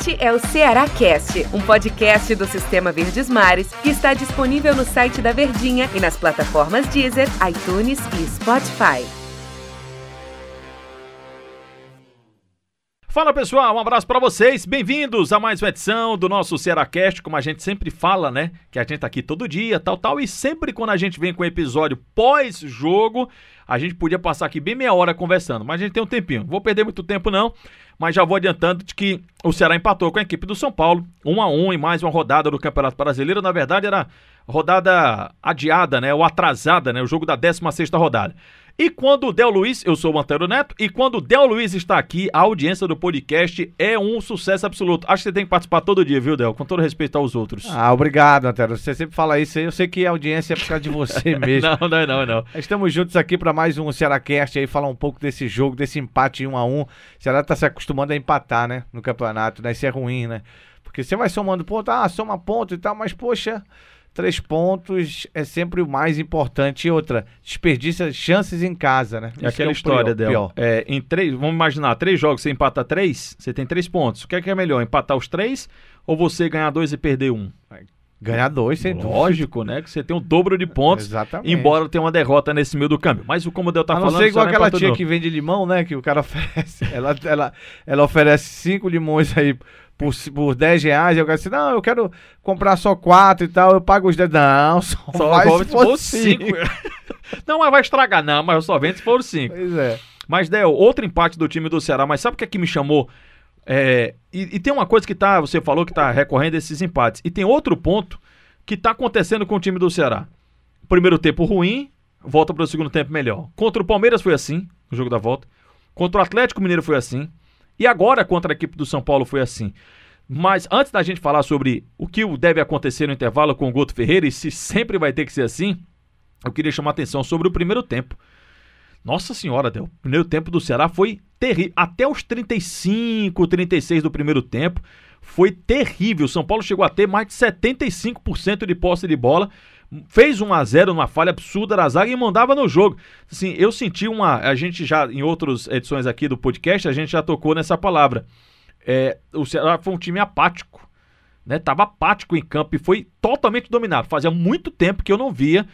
Este é o Ceará Cast, um podcast do Sistema Verdes Mares que está disponível no site da Verdinha e nas plataformas Deezer, iTunes e Spotify. Fala pessoal, um abraço para vocês. Bem-vindos a mais uma edição do nosso Cearacast, como a gente sempre fala, né? Que a gente tá aqui todo dia, tal, tal. E sempre quando a gente vem com episódio pós-jogo, a gente podia passar aqui bem meia hora conversando, mas a gente tem um tempinho. Vou perder muito tempo não, mas já vou adiantando de que o Ceará empatou com a equipe do São Paulo, um a um em mais uma rodada do Campeonato Brasileiro. Na verdade era rodada adiada, né? Ou atrasada, né? O jogo da 16 sexta rodada. E quando o Del Luiz, eu sou o Antero Neto, e quando o Del Luiz está aqui, a audiência do podcast é um sucesso absoluto. Acho que você tem que participar todo dia, viu, Del? Com todo respeito aos outros. Ah, obrigado, Antero. Você sempre fala isso aí. Eu sei que a audiência é por causa de você mesmo. não, não, não, não. Estamos juntos aqui para mais um Cearacast aí, falar um pouco desse jogo, desse empate 1 a 1 O Ceará tá se acostumando a empatar, né? No campeonato, né? Isso é ruim, né? Porque você vai somando ponto, ah, soma ponto e tal, mas poxa, três pontos é sempre o mais importante. E outra, desperdiça chances em casa, né? É aquela é história dela. É, em três, vamos imaginar, três jogos, você empata três, você tem três pontos. O que é, que é melhor, empatar os três ou você ganhar dois e perder um? Ganhar dois, sem Lógico, né? Que você tem o dobro de pontos, Exatamente. embora tenha uma derrota nesse meio do câmbio. Mas o como o Del tá falando... Não sei igual aquela tia que vende limão, né? Que o cara oferece. ela, ela, ela oferece cinco limões aí por, por 10 reais, eu quero assim, não, eu quero comprar só quatro e tal, eu pago os 10. Não, só, só vai se for 5. não, mas vai estragar, não, mas eu só vendo se for 5. Pois é. Mas, Del, outro empate do time do Ceará, mas sabe o que é que me chamou? É, e, e, tem uma coisa que tá, você falou que tá recorrendo esses empates. E tem outro ponto que tá acontecendo com o time do Ceará. Primeiro tempo ruim, volta para o segundo tempo melhor. Contra o Palmeiras foi assim, no jogo da volta. Contra o Atlético Mineiro foi assim. E agora contra a equipe do São Paulo foi assim. Mas antes da gente falar sobre o que deve acontecer no intervalo com o Guto Ferreira e se sempre vai ter que ser assim, eu queria chamar a atenção sobre o primeiro tempo. Nossa senhora, Del, o primeiro tempo do Ceará foi terrível. Até os 35, 36 do primeiro tempo foi terrível. O São Paulo chegou a ter mais de 75% de posse de bola. Fez 1 a 0 numa falha absurda da zaga e mandava no jogo. Assim, eu senti uma. A gente já, em outras edições aqui do podcast, a gente já tocou nessa palavra. É, o Ceará foi um time apático. Né? Tava apático em campo e foi totalmente dominado. Fazia muito tempo que eu não via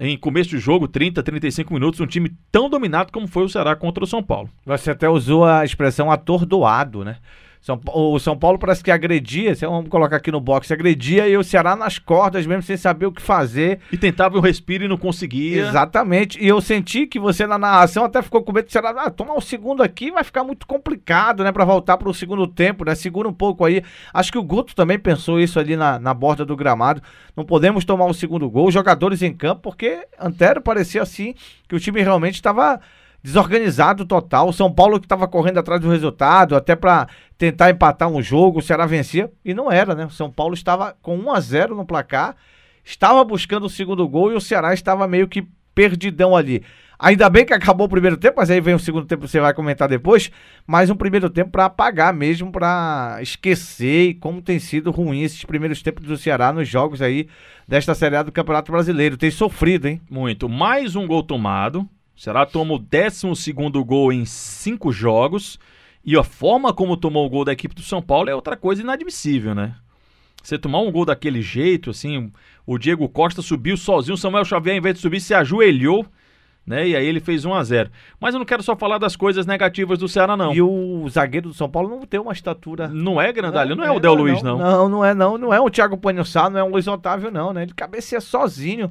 em começo de jogo, 30, 35 minutos, um time tão dominado como foi o Ceará contra o São Paulo. Você até usou a expressão atordoado, né? São, o São Paulo parece que agredia, vamos colocar aqui no box, agredia e o Ceará nas cordas mesmo, sem saber o que fazer. E tentava o respiro e não conseguia. Exatamente. E eu senti que você na narração até ficou com medo do Ceará, ah, tomar o segundo aqui vai ficar muito complicado, né, para voltar para o segundo tempo, né? Segura um pouco aí. Acho que o Guto também pensou isso ali na, na borda do gramado. Não podemos tomar o segundo gol, jogadores em campo, porque Antero parecia assim que o time realmente estava desorganizado total. O São Paulo que estava correndo atrás do resultado, até para tentar empatar um jogo, o Ceará vencia, e não era, né? O São Paulo estava com 1 a 0 no placar, estava buscando o segundo gol e o Ceará estava meio que perdidão ali. Ainda bem que acabou o primeiro tempo, mas aí vem o segundo tempo, você vai comentar depois. Mas um primeiro tempo para apagar mesmo, para esquecer como tem sido ruim esses primeiros tempos do Ceará nos jogos aí desta Série A do Campeonato Brasileiro. Tem sofrido, hein? Muito. Mais um gol tomado. O Ceará toma o 12 gol em cinco jogos. E a forma como tomou o gol da equipe do São Paulo é outra coisa inadmissível, né? Você tomar um gol daquele jeito, assim, o Diego Costa subiu sozinho, o Samuel Xavier, em vez de subir, se ajoelhou, né? E aí ele fez 1 a 0 Mas eu não quero só falar das coisas negativas do Ceará, não. E o zagueiro do São Paulo não tem uma estatura. Não é grandalho, não, não, é, o Del Luiz, não. Não, não é, não. Não é o Thiago Panhossá, não é o Luiz Otávio, não, né? Ele cabeceia sozinho.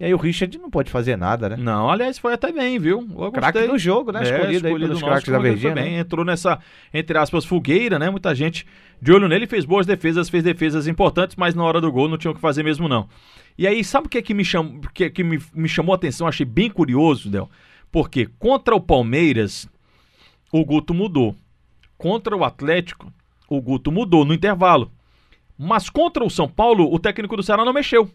E aí o Richard não pode fazer nada, né? Não, aliás, foi até bem, viu? Craque do jogo, né? É, escolhido, escolhido aí pelos craques da Verdinha. Né? Entrou nessa, entre aspas, fogueira, né? Muita gente de olho nele, fez boas defesas, fez defesas importantes, mas na hora do gol não tinha o que fazer mesmo, não. E aí, sabe o que, é que, me, cham... que, que me, me chamou a atenção? Achei bem curioso, Del. Porque contra o Palmeiras, o Guto mudou. Contra o Atlético, o Guto mudou no intervalo. Mas contra o São Paulo, o técnico do Ceará não mexeu.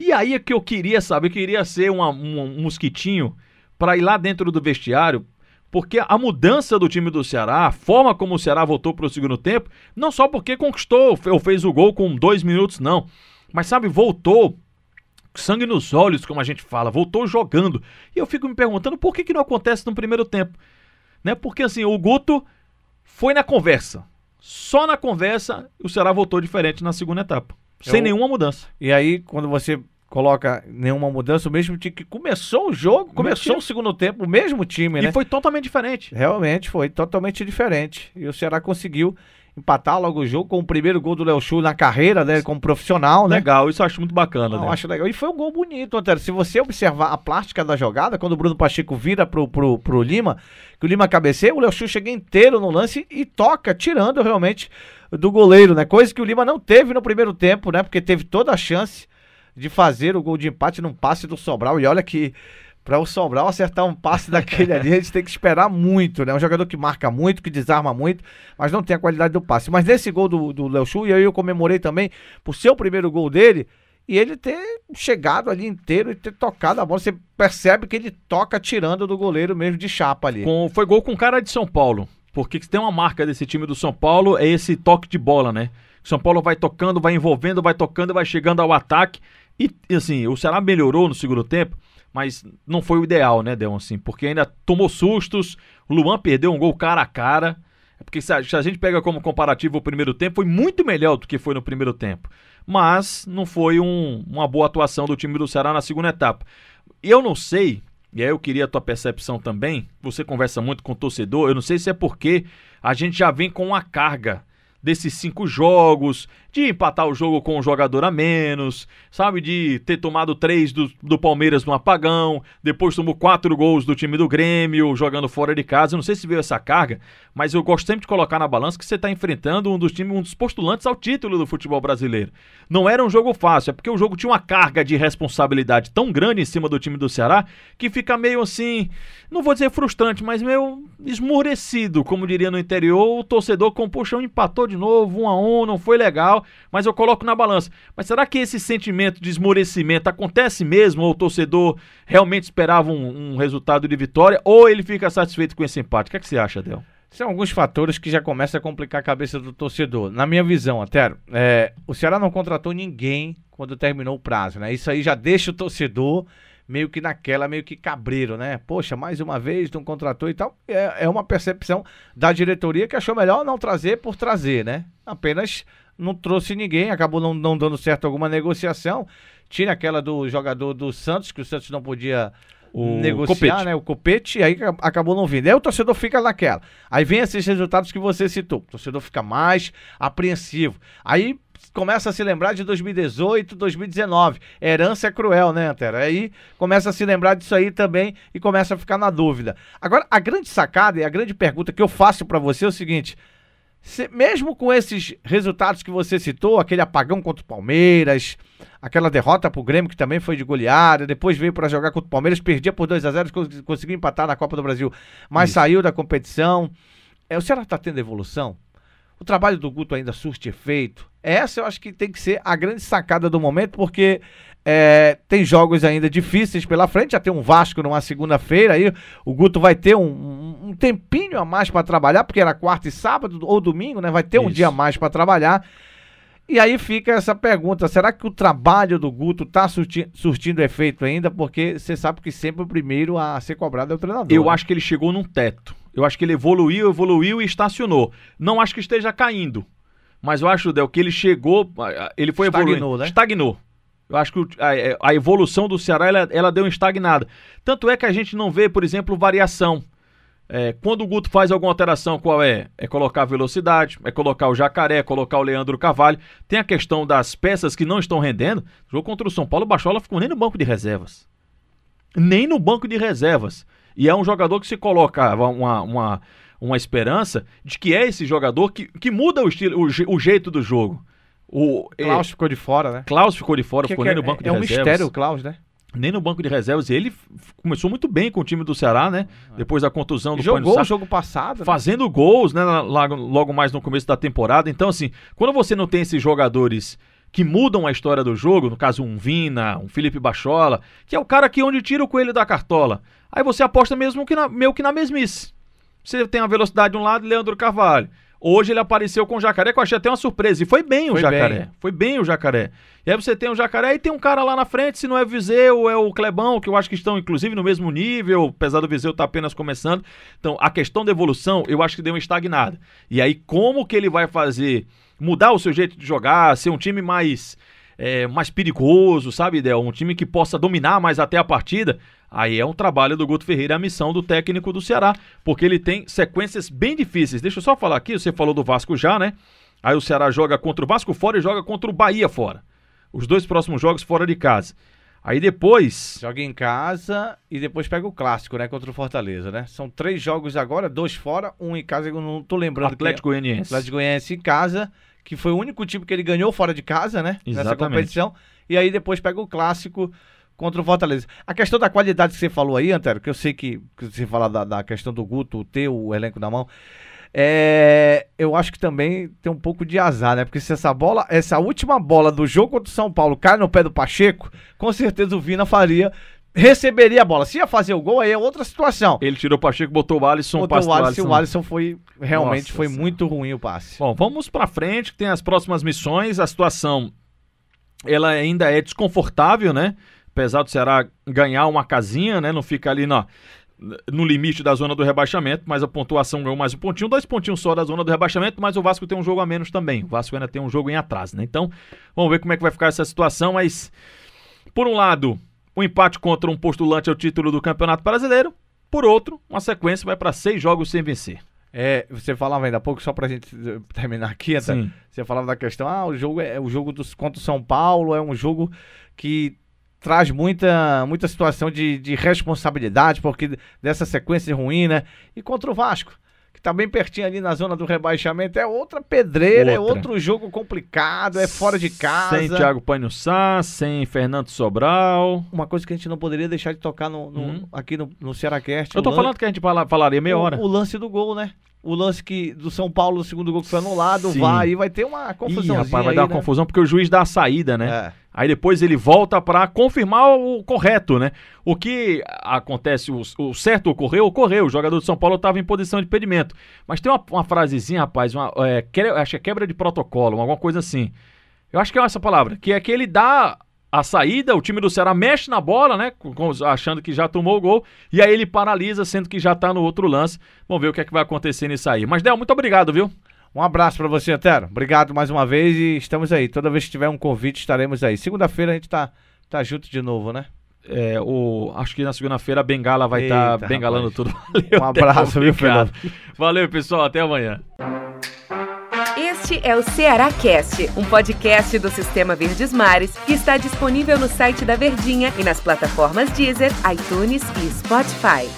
E aí é que eu queria, sabe? Eu queria ser uma, um, mosquitinho para ir lá dentro do vestiário, porque a mudança do time do Ceará, a forma como o Ceará voltou para o segundo tempo, não só porque conquistou ou fez o gol com dois minutos, não. Mas sabe, voltou sangue nos olhos, como a gente fala, voltou jogando. E eu fico me perguntando por que, que não acontece no primeiro tempo. Né? Porque assim, o Guto foi na conversa. Só na conversa o Ceará voltou diferente na segunda etapa. Sem Eu- nenhuma mudança. E aí, quando você coloca nenhuma mudança, o mesmo time que começou o jogo, começou o segundo tempo, o mesmo time, né? E foi totalmente diferente. Realmente foi totalmente diferente. E o Ceará conseguiu empatar logo o jogo com o primeiro gol do Léo Chu na carreira, né? Como profissional, né? Legal, isso eu acho muito bacana. Não, né? acho legal. E foi um gol bonito, Antero. Se você observar a plástica da jogada, quando o Bruno Pacheco vira pro, pro, pro Lima, que o Lima cabeceia, o Léo Chu chega inteiro no lance e toca, tirando realmente do goleiro, né? Coisa que o Lima não teve no primeiro tempo, né? Porque teve toda a chance de fazer o gol de empate num passe do Sobral. E olha que para o Sobral acertar um passe daquele ali, a gente tem que esperar muito, né? Um jogador que marca muito, que desarma muito, mas não tem a qualidade do passe. Mas nesse gol do, do Léo Chu, e aí eu comemorei também por ser o primeiro gol dele, e ele ter chegado ali inteiro e ter tocado a bola. Você percebe que ele toca tirando do goleiro mesmo de chapa ali. Com- foi gol com cara de São Paulo. Porque tem uma marca desse time do São Paulo é esse toque de bola, né? São Paulo vai tocando, vai envolvendo, vai tocando, vai chegando ao ataque. E, assim, o Ceará melhorou no segundo tempo, mas não foi o ideal, né, Del? Assim, porque ainda tomou sustos. O Luan perdeu um gol cara a cara. É Porque se a, se a gente pega como comparativo o primeiro tempo, foi muito melhor do que foi no primeiro tempo. Mas não foi um- uma boa atuação do time do Ceará na segunda etapa. Eu não sei, e aí eu queria a tua percepção também. Você conversa muito com o torcedor. Eu não sei se é porque a gente já vem com uma carga desses cinco jogos, de empatar o jogo com um jogador a menos, sabe? De ter tomado três do, do Palmeiras no apagão, depois tomou quatro gols do time do Grêmio, jogando fora de casa. Eu não sei se veio essa carga, mas eu gosto sempre de colocar na balança que você está enfrentando um dos times, um dos postulantes ao título do futebol brasileiro. Não era um jogo fácil, é porque o jogo tinha uma carga de responsabilidade tão grande em cima do time do Ceará que fica meio assim, não vou dizer frustrante, mas meio esmurecido, como diria no interior. O torcedor com puxão empatou de novo, um a um, não foi legal, mas eu coloco na balança. Mas será que esse sentimento de esmorecimento acontece mesmo? Ou o torcedor realmente esperava um, um resultado de vitória? Ou ele fica satisfeito com esse empate? O que, é que você acha, Del? São alguns fatores que já começam a complicar a cabeça do torcedor. Na minha visão, Antero, é, o Ceará não contratou ninguém quando terminou o prazo, né? Isso aí já deixa o torcedor meio que naquela, meio que cabreiro, né? Poxa, mais uma vez não contratou e tal. É, é uma percepção da diretoria que achou melhor não trazer por trazer, né? Apenas não trouxe ninguém, acabou não, não dando certo alguma negociação. Tira aquela do jogador do Santos, que o Santos não podia O negociar, Copete. né? O copete, e aí ac- acabou não vindo. Aí o torcedor fica naquela. Aí vem esses resultados que você citou. O torcedor fica mais apreensivo. Aí começa a se lembrar de 2018, 2019. Herança é cruel, né, Antero? Aí começa a se lembrar disso aí também e começa a ficar na dúvida. Agora, a grande sacada e a grande pergunta que eu faço pra você é o seguinte: se- mesmo com esses resultados que você citou, aquele apagão contra o Palmeiras, aquela derrota pro Grêmio que também foi de goleada, depois veio para jogar contra o Palmeiras, perdia por 2 a 0 cons- conseguiu empatar na Copa do Brasil, mas saiu da competição. É, o Ceará tá tendo evolução? O trabalho do Guto ainda surte efeito? Essa eu acho que tem que ser a grande sacada do momento, porque é, tem jogos ainda difíceis pela frente. Já tem um Vasco numa segunda-feira, aí o Guto vai ter um, um- um tempinho a mais para trabalhar, porque era quarta e sábado ou domingo, né? Vai ter um Isso. dia a mais para trabalhar. E aí fica essa pergunta: será que o trabalho do Guto tá surti- surtindo efeito ainda? Porque você sabe que sempre o primeiro a ser cobrado é o treinador. Eu né? acho que ele chegou num teto. Eu acho que ele evoluiu, evoluiu e estacionou. Não acho que esteja caindo. Mas eu acho, Del, que ele chegou. Ele foi Estagnou, evoluindo. né? Estagnou. Eu acho que a, a evolução do Ceará ela, ela deu uma estagnada. Tanto é que a gente não vê, por exemplo, variação. É, quando o Guto faz alguma alteração, qual é? É colocar velocidade, é colocar o Jacaré, é colocar o Leandro Carvalho. Tem a questão das peças que não estão rendendo. O jogo contra o São Paulo, o Bachola ficou nem no banco de reservas nem no banco de reservas. E é um jogador que se colocava uma, uma, uma esperança de que é esse jogador que, que muda o, estilo, o, o jeito do jogo. O Klaus é, ficou de fora, né? Klaus ficou de fora, Que- ficou que nem é, no banco de é um reservas. mistério o Klaus, né? Nem no banco de reservas. Ele começou muito bem com o time do Ceará, né? Depois da contusão do Jogou Sá o jogo passado. né? fazendo gols, né, lá- logo mais no começo da temporada. Então, assim, quando você não tem esses jogadores que mudam a história do jogo, no caso um Vina, um Felipe Bachola, que é o cara que onde tira o coelho da cartola, aí você aposta mesmo que na, meio que na mesmice. Você tem a velocidade de um lado, Leandro Carvalho. Hoje ele apareceu com o Jacaré, que eu achei até uma surpresa. E foi bem o Foi Jacaré. bem. Foi bem o Jacaré. E aí você tem o Jacaré e tem um cara lá na frente, se não é o Viseu, é o Clebão, que eu acho que estão inclusive no mesmo nível, apesar do Viseu estar apenas começando. Então, a questão da evolução, eu acho que deu uma estagnada. E aí, como que ele vai fazer mudar o seu jeito de jogar, ser um time mais é, mais perigoso, sabe, Idel? Um time que possa dominar mais até a partida. Aí é um trabalho do Guto Ferreira, a missão do técnico do Ceará, porque ele tem sequências bem difíceis. Deixa eu só falar aqui, você falou do Vasco já, né? Aí o Ceará joga contra o Vasco fora e joga contra o Bahia fora. Os dois próximos jogos fora de casa. Aí depois. Joga em casa e depois pega o clássico, né? Contra o Fortaleza, né? São três jogos agora, dois fora, um em casa. Eu não tô lembrando. Atlético é. Goianiense. Atlético Goianiense em casa, que foi o único time que ele ganhou fora de casa, né? Nessa Exatamente. competição. E aí depois pega o clássico contra o Fortaleza. A questão da qualidade que você falou aí, Antero, que eu sei que, que você fala da, da questão do Guto ter o elenco na mão. É, eu acho que também tem um pouco de azar, né? Porque se essa bola, essa última bola do jogo contra o São Paulo cai no pé do Pacheco, com certeza o Vina faria, receberia a bola. Se ia fazer o gol, aí é outra situação. Ele tirou o Pacheco, botou o Alisson, Botou passe o Alisson, o Alisson foi realmente Nossa foi Senhora. muito ruim o passe. Bom, vamos pra frente, que tem as próximas missões. A situação ela ainda é desconfortável, né? Apesar do Ceará ganhar uma casinha, né? Não fica ali na, no limite da zona do rebaixamento, mas a pontuação ganhou mais um pontinho, dois pontinhos só da zona do rebaixamento, mas o Vasco tem um jogo a menos também. O Vasco ainda tem um jogo em atraso, né? Então, vamos ver como é que vai ficar essa situação, mas por um lado, o empate contra um postulante ao título do Campeonato Brasileiro, por outro, uma sequência vai para seis jogos sem vencer. É, você falava ainda há pouco, só pra gente eh, terminar aqui, Sim. você falava da questão, ah, o jogo é o jogo dos, contra o São Paulo, é um jogo que traz muita, muita situação de, de responsabilidade, porque dessa sequência ruim, né? E contra o Vasco, que tá bem pertinho ali na zona do rebaixamento, é outra pedreira, é Outra. outro jogo complicado, é fora de casa. Sem Thiago Panho Sá, sem Fernando Sobral. Uma coisa que a gente não poderia deixar de tocar no, no- Hum. aqui no, no Cearacast. Eu tô o lan- falando que a gente fala- falaria meia hora. O, lance do gol, né? O lance que do São Paulo, o segundo gol que foi anulado, Sim. vai, aí vai ter uma confusão. rapaz, vai dar uma confusão porque o juiz dá a saída, né? É. Aí depois ele volta pra confirmar o correto, né? O que acontece, o, o certo ocorreu, ocorreu. O jogador do São Paulo estava em posição de impedimento. Mas tem uma, uma frasezinha, rapaz, uma, é, que- acho que é quebra de protocolo, alguma coisa assim. Eu acho que é essa palavra, que é que ele dá a saída, o time do Ceará mexe na bola, né? achando que já tomou o gol, e aí ele paralisa, sendo que já tá no outro lance. Vamos ver o que é que vai acontecer nisso aí. Mas, Del, muito obrigado, viu? Um abraço pra você, Antero. Obrigado mais uma vez e estamos aí. Toda vez que tiver um convite, estaremos aí. Segunda-feira a gente tá, tá junto de novo, né? É, o, acho que na segunda-feira a Bengala vai estar Eita, bengalando rapaz. tudo. Valeu, Um abraço, viu, obrigado. Valeu, pessoal. Até amanhã. Este é o Ceará Cast, um podcast do Sistema Verdes Mares que está disponível no site da Verdinha e nas plataformas Deezer, iTunes e Spotify.